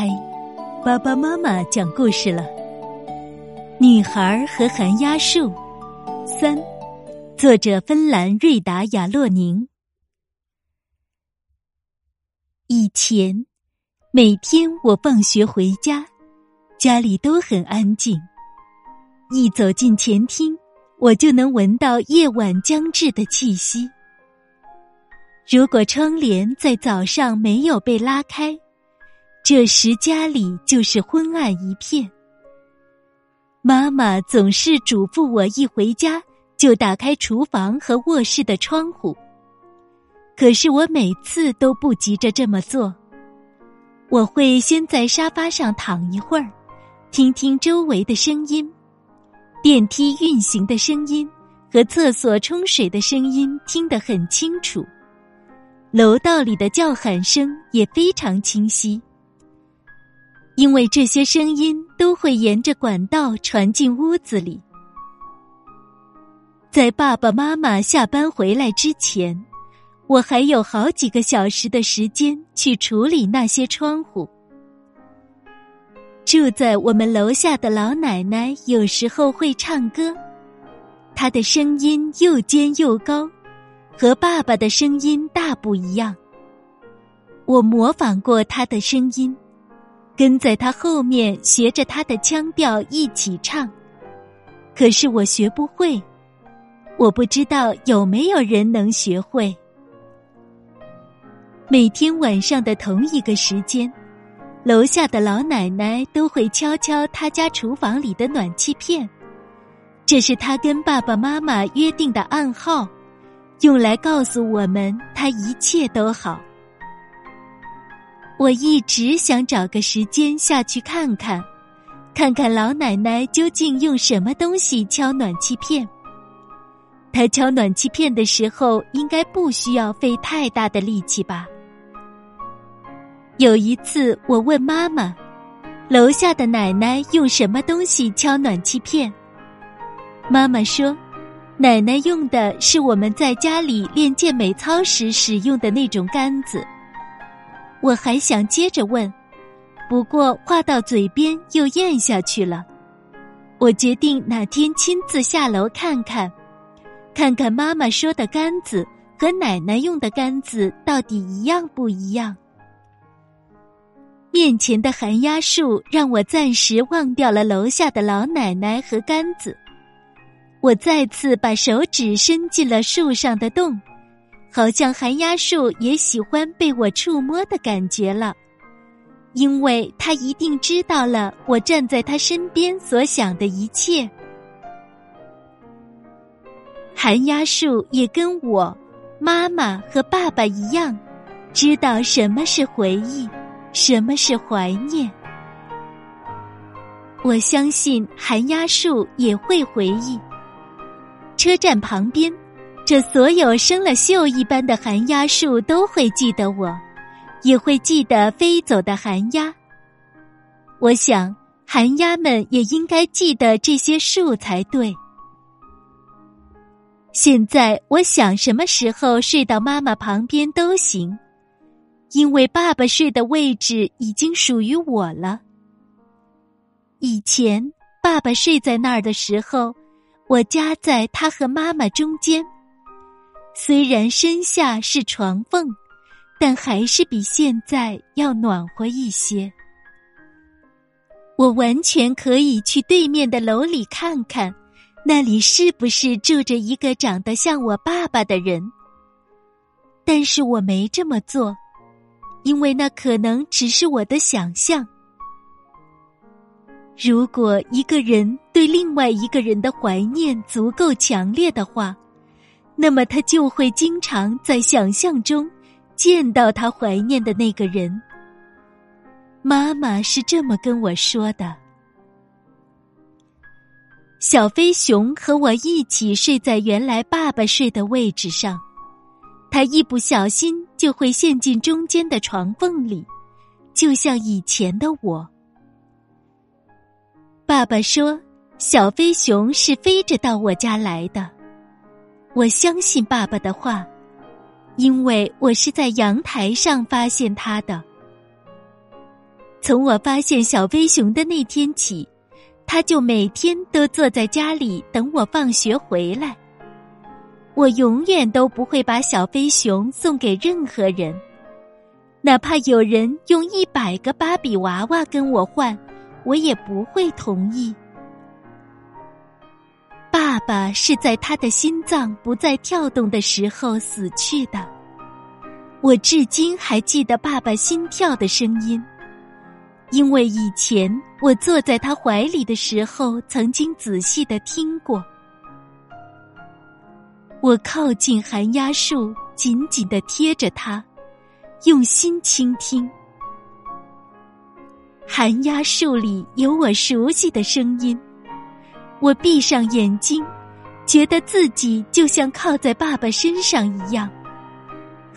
嗨，爸爸妈妈讲故事了。女孩和寒鸦树，三，作者芬兰瑞达亚洛宁。以前，每天我放学回家，家里都很安静。一走进前厅，我就能闻到夜晚将至的气息。如果窗帘在早上没有被拉开，这时家里就是昏暗一片。妈妈总是嘱咐我，一回家就打开厨房和卧室的窗户。可是我每次都不急着这么做，我会先在沙发上躺一会儿，听听周围的声音，电梯运行的声音和厕所冲水的声音听得很清楚。楼道里的叫喊声也非常清晰，因为这些声音都会沿着管道传进屋子里。在爸爸妈妈下班回来之前，我还有好几个小时的时间去处理那些窗户。住在我们楼下的老奶奶有时候会唱歌，她的声音又尖又高。和爸爸的声音大不一样。我模仿过他的声音，跟在他后面学着他的腔调一起唱。可是我学不会，我不知道有没有人能学会。每天晚上的同一个时间，楼下的老奶奶都会敲敲他家厨房里的暖气片，这是他跟爸爸妈妈约定的暗号。用来告诉我们，他一切都好。我一直想找个时间下去看看，看看老奶奶究竟用什么东西敲暖气片。她敲暖气片的时候，应该不需要费太大的力气吧？有一次，我问妈妈：“楼下的奶奶用什么东西敲暖气片？”妈妈说。奶奶用的是我们在家里练健美操时使用的那种杆子。我还想接着问，不过话到嘴边又咽下去了。我决定哪天亲自下楼看看，看看妈妈说的杆子和奶奶用的杆子到底一样不一样。面前的寒鸦树让我暂时忘掉了楼下的老奶奶和杆子。我再次把手指伸进了树上的洞，好像寒鸦树也喜欢被我触摸的感觉了，因为他一定知道了我站在他身边所想的一切。寒鸦树也跟我、妈妈和爸爸一样，知道什么是回忆，什么是怀念。我相信寒鸦树也会回忆。车站旁边，这所有生了锈一般的寒鸦树都会记得我，也会记得飞走的寒鸦。我想，寒鸦们也应该记得这些树才对。现在，我想什么时候睡到妈妈旁边都行，因为爸爸睡的位置已经属于我了。以前，爸爸睡在那儿的时候。我夹在他和妈妈中间，虽然身下是床缝，但还是比现在要暖和一些。我完全可以去对面的楼里看看，那里是不是住着一个长得像我爸爸的人。但是我没这么做，因为那可能只是我的想象。如果一个人对另外一个人的怀念足够强烈的话，那么他就会经常在想象中见到他怀念的那个人。妈妈是这么跟我说的。小飞熊和我一起睡在原来爸爸睡的位置上，他一不小心就会陷进中间的床缝里，就像以前的我。爸爸说：“小飞熊是飞着到我家来的。”我相信爸爸的话，因为我是在阳台上发现他的。从我发现小飞熊的那天起，他就每天都坐在家里等我放学回来。我永远都不会把小飞熊送给任何人，哪怕有人用一百个芭比娃娃跟我换，我也不会同意。爸爸是在他的心脏不再跳动的时候死去的，我至今还记得爸爸心跳的声音，因为以前我坐在他怀里的时候，曾经仔细的听过。我靠近寒鸦树，紧紧的贴着它，用心倾听。寒鸦树里有我熟悉的声音，我闭上眼睛，觉得自己就像靠在爸爸身上一样。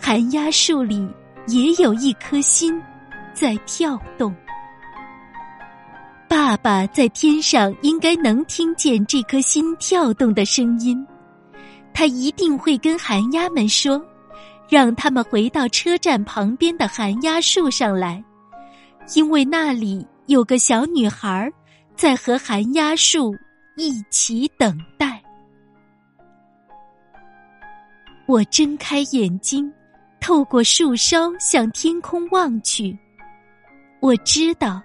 寒鸦树里也有一颗心在跳动，爸爸在天上应该能听见这颗心跳动的声音。他一定会跟寒鸦们说，让他们回到车站旁边的寒鸦树上来，因为那里有个小女孩在和寒鸦树一起等待。我睁开眼睛，透过树梢向天空望去，我知道，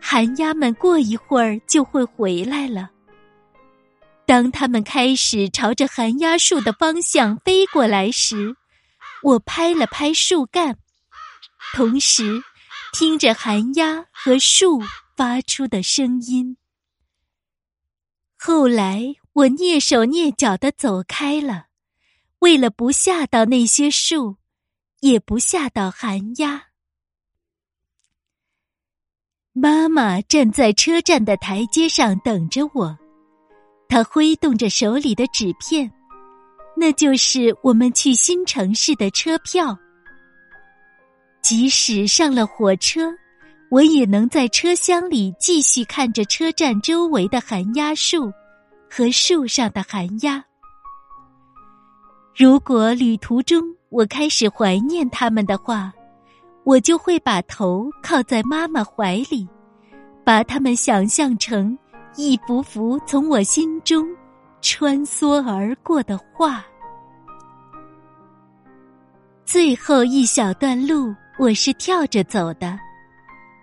寒鸦们过一会儿就会回来了。当他们开始朝着寒鸦树的方向飞过来时，我拍了拍树干，同时听着寒鸦和树发出的声音。后来我蹑手蹑脚的走开了，为了不吓到那些树，也不吓到寒鸦。妈妈站在车站的台阶上等着我。她挥动着手里的纸片，那就是我们去新城市的车票。即使上了火车，我也能在车厢里继续看着车站周围的寒鸦树和树上的寒鸦。如果旅途中我开始怀念他们的话，我就会把头靠在妈妈怀里，把他们想象成。一幅幅从我心中穿梭而过的画。最后一小段路，我是跳着走的。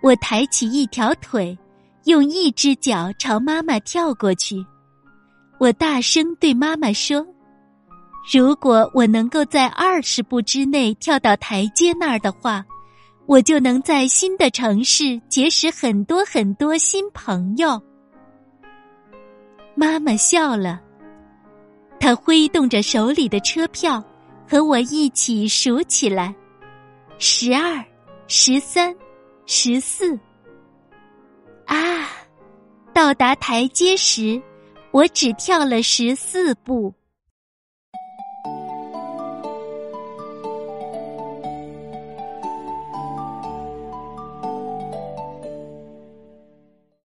我抬起一条腿，用一只脚朝妈妈跳过去。我大声对妈妈说：“如果我能够在二十步之内跳到台阶那儿的话，我就能在新的城市结识很多很多新朋友。”妈妈笑了，她挥动着手里的车票，和我一起数起来：十二、十三、十四。啊！到达台阶时，我只跳了十四步。